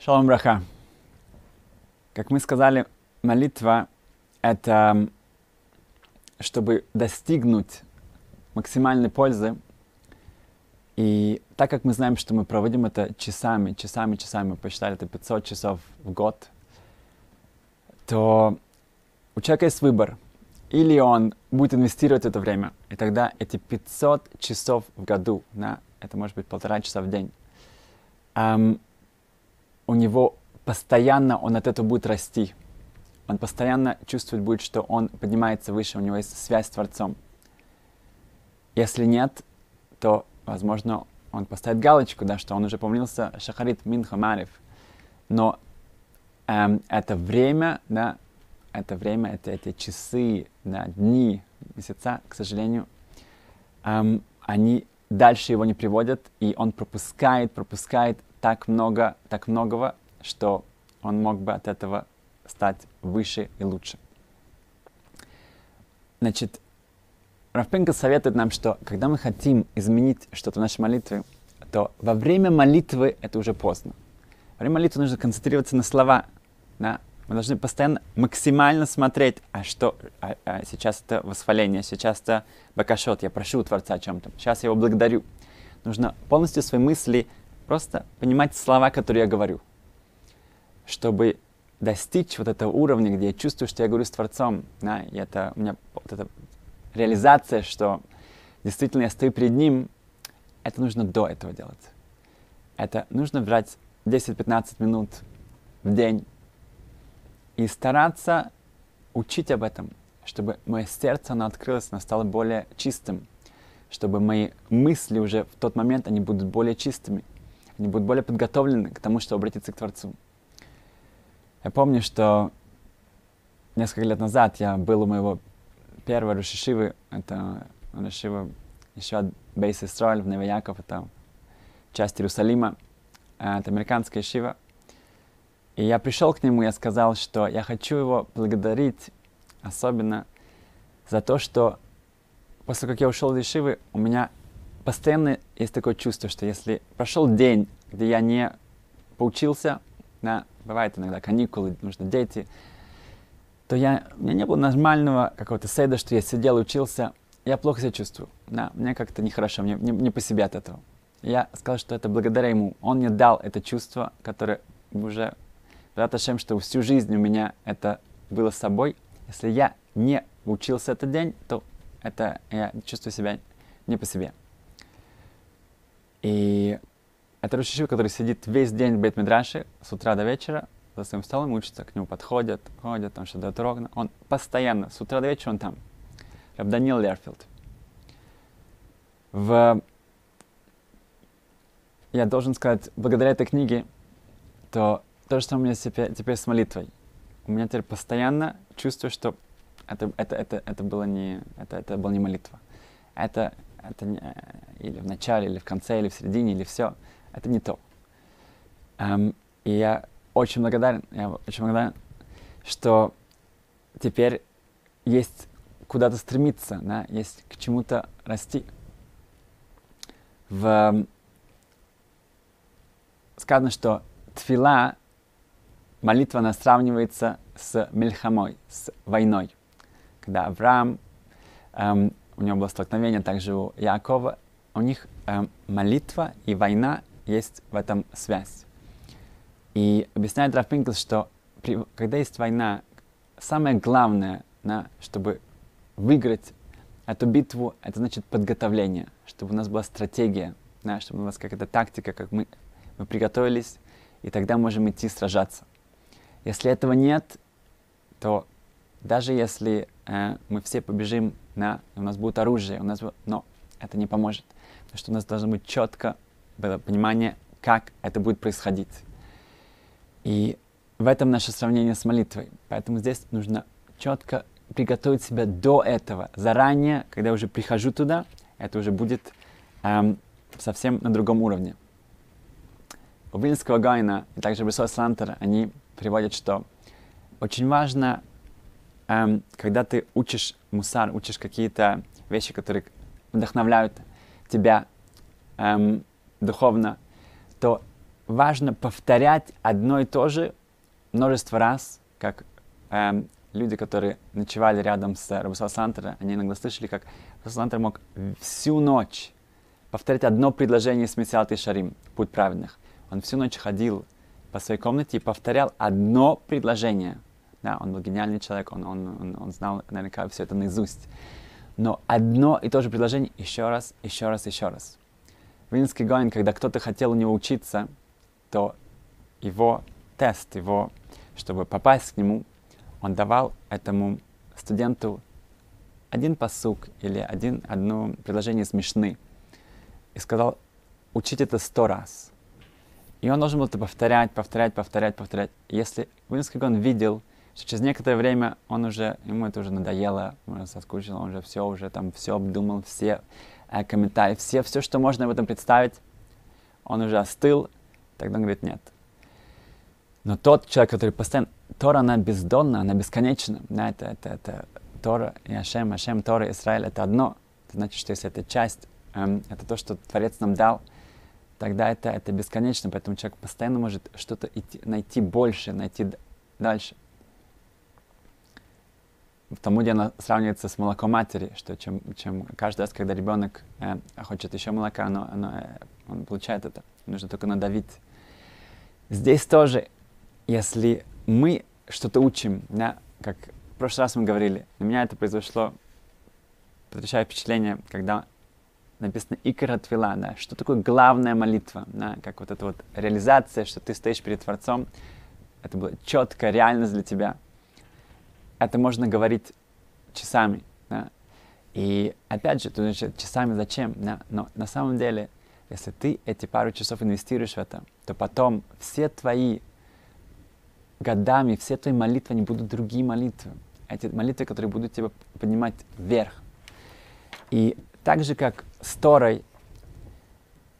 Шалом браха. Как мы сказали, молитва — это чтобы достигнуть максимальной пользы. И так как мы знаем, что мы проводим это часами, часами, часами, мы посчитали это 500 часов в год, то у человека есть выбор. Или он будет инвестировать это время, и тогда эти 500 часов в году, да, это может быть полтора часа в день, у него постоянно он от этого будет расти. Он постоянно чувствует будет, что он поднимается выше, у него есть связь с Творцом. Если нет, то, возможно, он поставит галочку, да, что он уже помнился Шахарит Минха Марев. Но эм, это время, да, это время, это эти часы, да, дни, месяца, к сожалению, эм, они дальше его не приводят, и он пропускает, пропускает так много, так многого, что он мог бы от этого стать выше и лучше. Значит, Рафпенко советует нам, что когда мы хотим изменить что-то в нашей молитве, то во время молитвы это уже поздно. Во время молитвы нужно концентрироваться на слова. Да? Мы должны постоянно максимально смотреть, а что а, а сейчас это восхваление, сейчас это бакашот, я прошу у Творца о чем-то, сейчас я его благодарю. Нужно полностью свои мысли просто понимать слова, которые я говорю, чтобы достичь вот этого уровня, где я чувствую, что я говорю с Творцом, да, и это у меня вот эта реализация, что действительно я стою перед Ним, это нужно до этого делать. Это нужно брать 10-15 минут в день и стараться учить об этом, чтобы мое сердце, оно открылось, оно стало более чистым, чтобы мои мысли уже в тот момент, они будут более чистыми, они будут более подготовлены к тому, чтобы обратиться к Творцу. Я помню, что несколько лет назад я был у моего первого Рушишивы, это Рушива еще Бейс Исраиль в Новояков, это часть Иерусалима, это американская шива. И я пришел к нему, я сказал, что я хочу его благодарить особенно за то, что после как я ушел из Ишивы, у меня постоянно есть такое чувство, что если прошел день, где я не поучился, да, бывает иногда каникулы, нужно дети, то я, у меня не было нормального какого-то сейда, что я сидел учился, я плохо себя чувствую. Да, мне как-то нехорошо, мне не, не по себе от этого. Я сказал, что это благодаря ему. Он мне дал это чувство, которое уже Раташем, что всю жизнь у меня это было с собой. Если я не учился этот день, то это я чувствую себя не по себе. И это Рушишива, который сидит весь день в Бейт-Мидраше с утра до вечера, за своим столом учится, к нему подходят, ходят, там что-то урок. Он постоянно, с утра до вечера он там. Раб Даниил Лерфилд. В... Я должен сказать, благодаря этой книге, то то самое у меня теперь, теперь с молитвой. У меня теперь постоянно чувство, что это, это, это, это, было не, это, это была не молитва. Это, это не, э, или в начале, или в конце, или в середине, или все. Это не то. Um, и я очень благодарен, я очень благодарен, что теперь есть куда-то стремиться, да, есть к чему-то расти. В, сказано, что тфила молитва, она сравнивается с мельхамой, с войной. Когда Авраам, эм, у него было столкновение, также у Якова, у них эм, молитва и война есть в этом связь. И объясняет Раф Пинклс, что при, когда есть война, самое главное, да, чтобы выиграть эту битву, это значит подготовление, чтобы у нас была стратегия, да, чтобы у нас какая-то тактика, как мы, мы приготовились, и тогда можем идти сражаться. Если этого нет, то даже если э, мы все побежим, на, у нас будет оружие, у нас, но это не поможет. Потому что у нас должно быть четко было понимание, как это будет происходить. И в этом наше сравнение с молитвой. Поэтому здесь нужно четко приготовить себя до этого, заранее, когда уже прихожу туда, это уже будет эм, совсем на другом уровне. У Вильнского Гайна и также Бесос Слантер, они приводит, что очень важно, эм, когда ты учишь мусар, учишь какие-то вещи, которые вдохновляют тебя эм, духовно, то важно повторять одно и то же множество раз, как эм, люди, которые ночевали рядом с Рабусал Сантера, они иногда слышали, как Рабусал Сантер мог всю ночь повторять одно предложение с Мессиат и Шарим, путь праведных. Он всю ночь ходил по своей комнате и повторял одно предложение. Да, он был гениальный человек, он, он, он, он знал наверняка все это наизусть. Но одно и то же предложение еще раз, еще раз, еще раз. Винский Гоин, когда кто-то хотел у него учиться, то его тест, его, чтобы попасть к нему, он давал этому студенту один посук или один, одно предложение смешны и сказал, учить это сто раз. И он должен был это повторять, повторять, повторять, повторять. Если Уинский он видел, через некоторое время он уже, ему это уже надоело, он уже соскучил, он уже все, уже там все обдумал, все э, комментарии, все, все, что можно об этом представить, он уже остыл, тогда он говорит, нет. Но тот человек, который постоянно... Тора, она бездонна, она бесконечна. Да, это, это, это Тора и Ашем, Ашем, Тора, Израиль — это одно. Это значит, что если это часть, эм, это то, что Творец нам дал, тогда это, это бесконечно. Поэтому человек постоянно может что-то найти больше, найти дальше. В Талмуде она сравнивается с молоком матери, что чем, чем каждый раз, когда ребенок э, хочет еще молока, оно, оно, э, он получает это. Нужно только надавить. Здесь тоже, если мы что-то учим, да, как в прошлый раз мы говорили, у меня это произошло потрясающее впечатление, когда написано «икра твила», да, что такое главная молитва, да, как вот эта вот реализация, что ты стоишь перед Творцом, это было четко, реальность для тебя – это можно говорить часами. Да? И опять же, тут часами зачем? Да? Но на самом деле, если ты эти пару часов инвестируешь в это, то потом все твои годами, все твои молитвы, они будут другие молитвы. Эти молитвы, которые будут тебя поднимать вверх. И так же, как с Торой,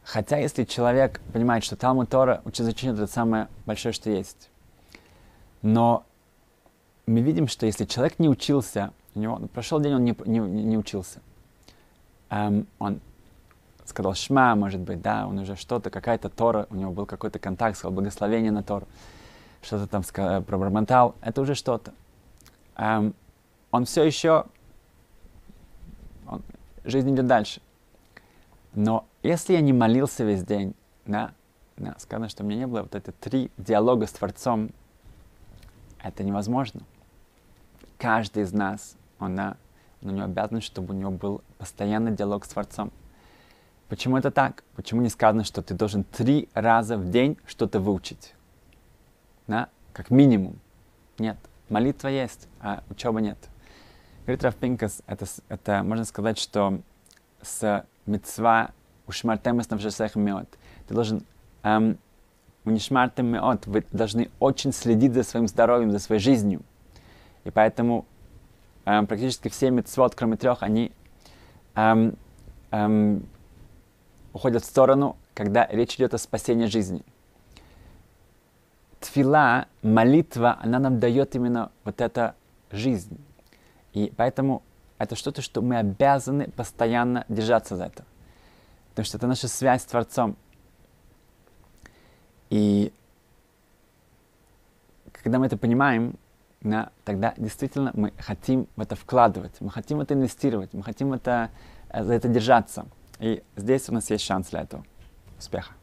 хотя если человек понимает, что Талмуд Тора, учить это самое большое, что есть, но мы видим, что если человек не учился, у него прошел день, он не, не, не учился. Эм, он сказал шма, может быть, да, он уже что-то, какая-то Тора, у него был какой-то контакт, сказал благословение на Тору, что-то там сказал, пробормотал, это уже что-то. Эм, он все еще, он, жизнь идет дальше. Но если я не молился весь день, да, да, сказано, что у меня не было вот это три диалога с Творцом, это невозможно каждый из нас, она, у него обязан, чтобы у него был постоянный диалог с Творцом. Почему это так? Почему не сказано, что ты должен три раза в день что-то выучить? Да? Как минимум. Нет. Молитва есть, а учеба нет. Говорит Раф Пинкас, это, это можно сказать, что с мецва ушмартем навшесех мед. Ты должен эм, унишмартем меот. Вы должны очень следить за своим здоровьем, за своей жизнью. И поэтому эм, практически все мецвод, кроме трех, они эм, эм, уходят в сторону, когда речь идет о спасении жизни. Тфила, молитва, она нам дает именно вот эту жизнь. И поэтому это что-то, что мы обязаны постоянно держаться за это. Потому что это наша связь с Творцом. И когда мы это понимаем, да, тогда действительно мы хотим в это вкладывать, мы хотим это инвестировать, мы хотим это, э, за это держаться. И здесь у нас есть шанс для этого. Успеха!